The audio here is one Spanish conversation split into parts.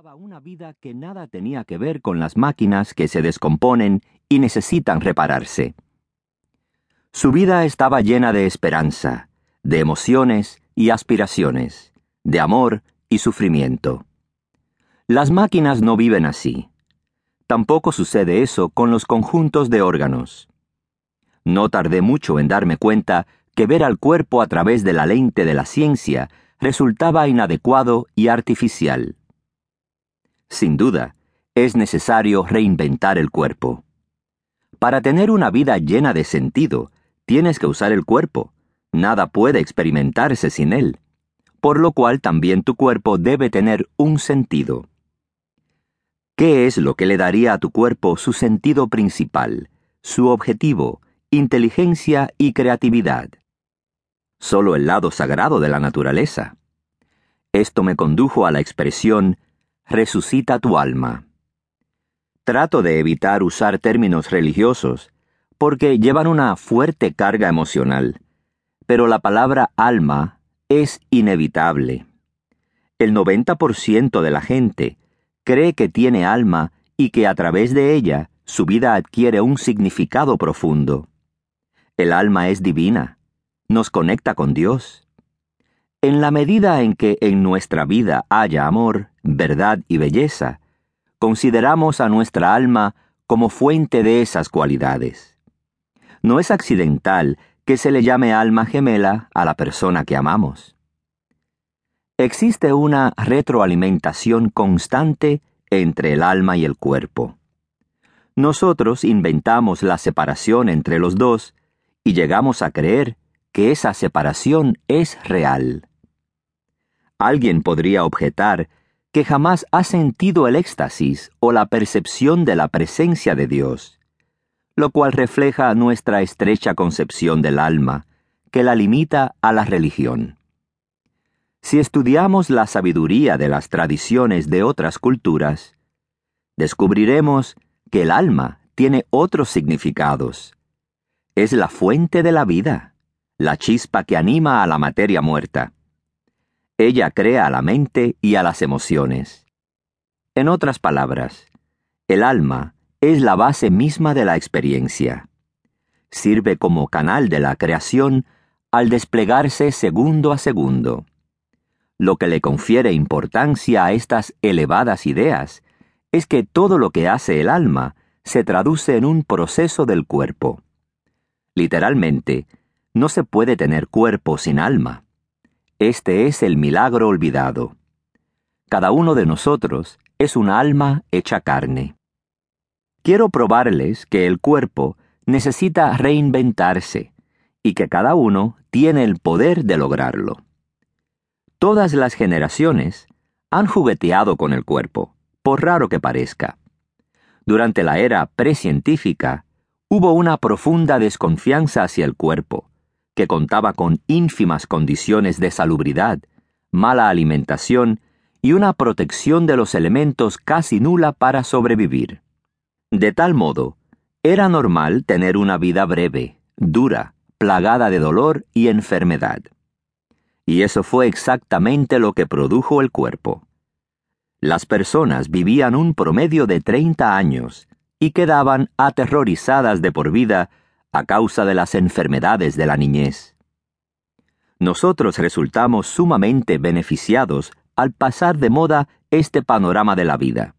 Una vida que nada tenía que ver con las máquinas que se descomponen y necesitan repararse. Su vida estaba llena de esperanza, de emociones y aspiraciones, de amor y sufrimiento. Las máquinas no viven así. Tampoco sucede eso con los conjuntos de órganos. No tardé mucho en darme cuenta que ver al cuerpo a través de la lente de la ciencia resultaba inadecuado y artificial. Sin duda, es necesario reinventar el cuerpo. Para tener una vida llena de sentido, tienes que usar el cuerpo. Nada puede experimentarse sin él. Por lo cual también tu cuerpo debe tener un sentido. ¿Qué es lo que le daría a tu cuerpo su sentido principal, su objetivo, inteligencia y creatividad? Solo el lado sagrado de la naturaleza. Esto me condujo a la expresión resucita tu alma. Trato de evitar usar términos religiosos, porque llevan una fuerte carga emocional, pero la palabra alma es inevitable. El 90% de la gente cree que tiene alma y que a través de ella su vida adquiere un significado profundo. El alma es divina, nos conecta con Dios. En la medida en que en nuestra vida haya amor, verdad y belleza, consideramos a nuestra alma como fuente de esas cualidades. No es accidental que se le llame alma gemela a la persona que amamos. Existe una retroalimentación constante entre el alma y el cuerpo. Nosotros inventamos la separación entre los dos y llegamos a creer que esa separación es real. Alguien podría objetar que jamás ha sentido el éxtasis o la percepción de la presencia de Dios, lo cual refleja nuestra estrecha concepción del alma, que la limita a la religión. Si estudiamos la sabiduría de las tradiciones de otras culturas, descubriremos que el alma tiene otros significados. Es la fuente de la vida, la chispa que anima a la materia muerta ella crea a la mente y a las emociones. En otras palabras, el alma es la base misma de la experiencia. Sirve como canal de la creación al desplegarse segundo a segundo. Lo que le confiere importancia a estas elevadas ideas es que todo lo que hace el alma se traduce en un proceso del cuerpo. Literalmente, no se puede tener cuerpo sin alma. Este es el milagro olvidado. Cada uno de nosotros es un alma hecha carne. Quiero probarles que el cuerpo necesita reinventarse y que cada uno tiene el poder de lograrlo. Todas las generaciones han jugueteado con el cuerpo, por raro que parezca. Durante la era precientífica, hubo una profunda desconfianza hacia el cuerpo, que contaba con ínfimas condiciones de salubridad, mala alimentación y una protección de los elementos casi nula para sobrevivir. De tal modo, era normal tener una vida breve, dura, plagada de dolor y enfermedad. Y eso fue exactamente lo que produjo el cuerpo. Las personas vivían un promedio de 30 años y quedaban aterrorizadas de por vida a causa de las enfermedades de la niñez. Nosotros resultamos sumamente beneficiados al pasar de moda este panorama de la vida.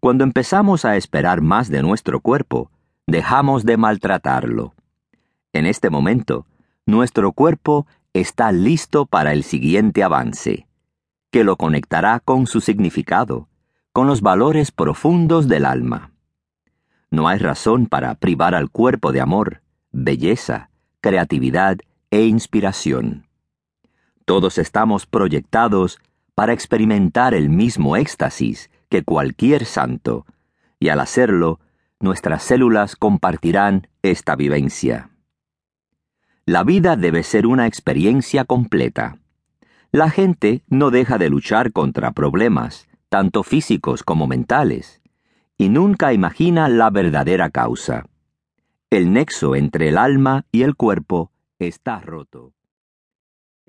Cuando empezamos a esperar más de nuestro cuerpo, dejamos de maltratarlo. En este momento, nuestro cuerpo está listo para el siguiente avance, que lo conectará con su significado, con los valores profundos del alma. No hay razón para privar al cuerpo de amor, belleza, creatividad e inspiración. Todos estamos proyectados para experimentar el mismo éxtasis que cualquier santo, y al hacerlo, nuestras células compartirán esta vivencia. La vida debe ser una experiencia completa. La gente no deja de luchar contra problemas, tanto físicos como mentales, y nunca imagina la verdadera causa. El nexo entre el alma y el cuerpo está roto.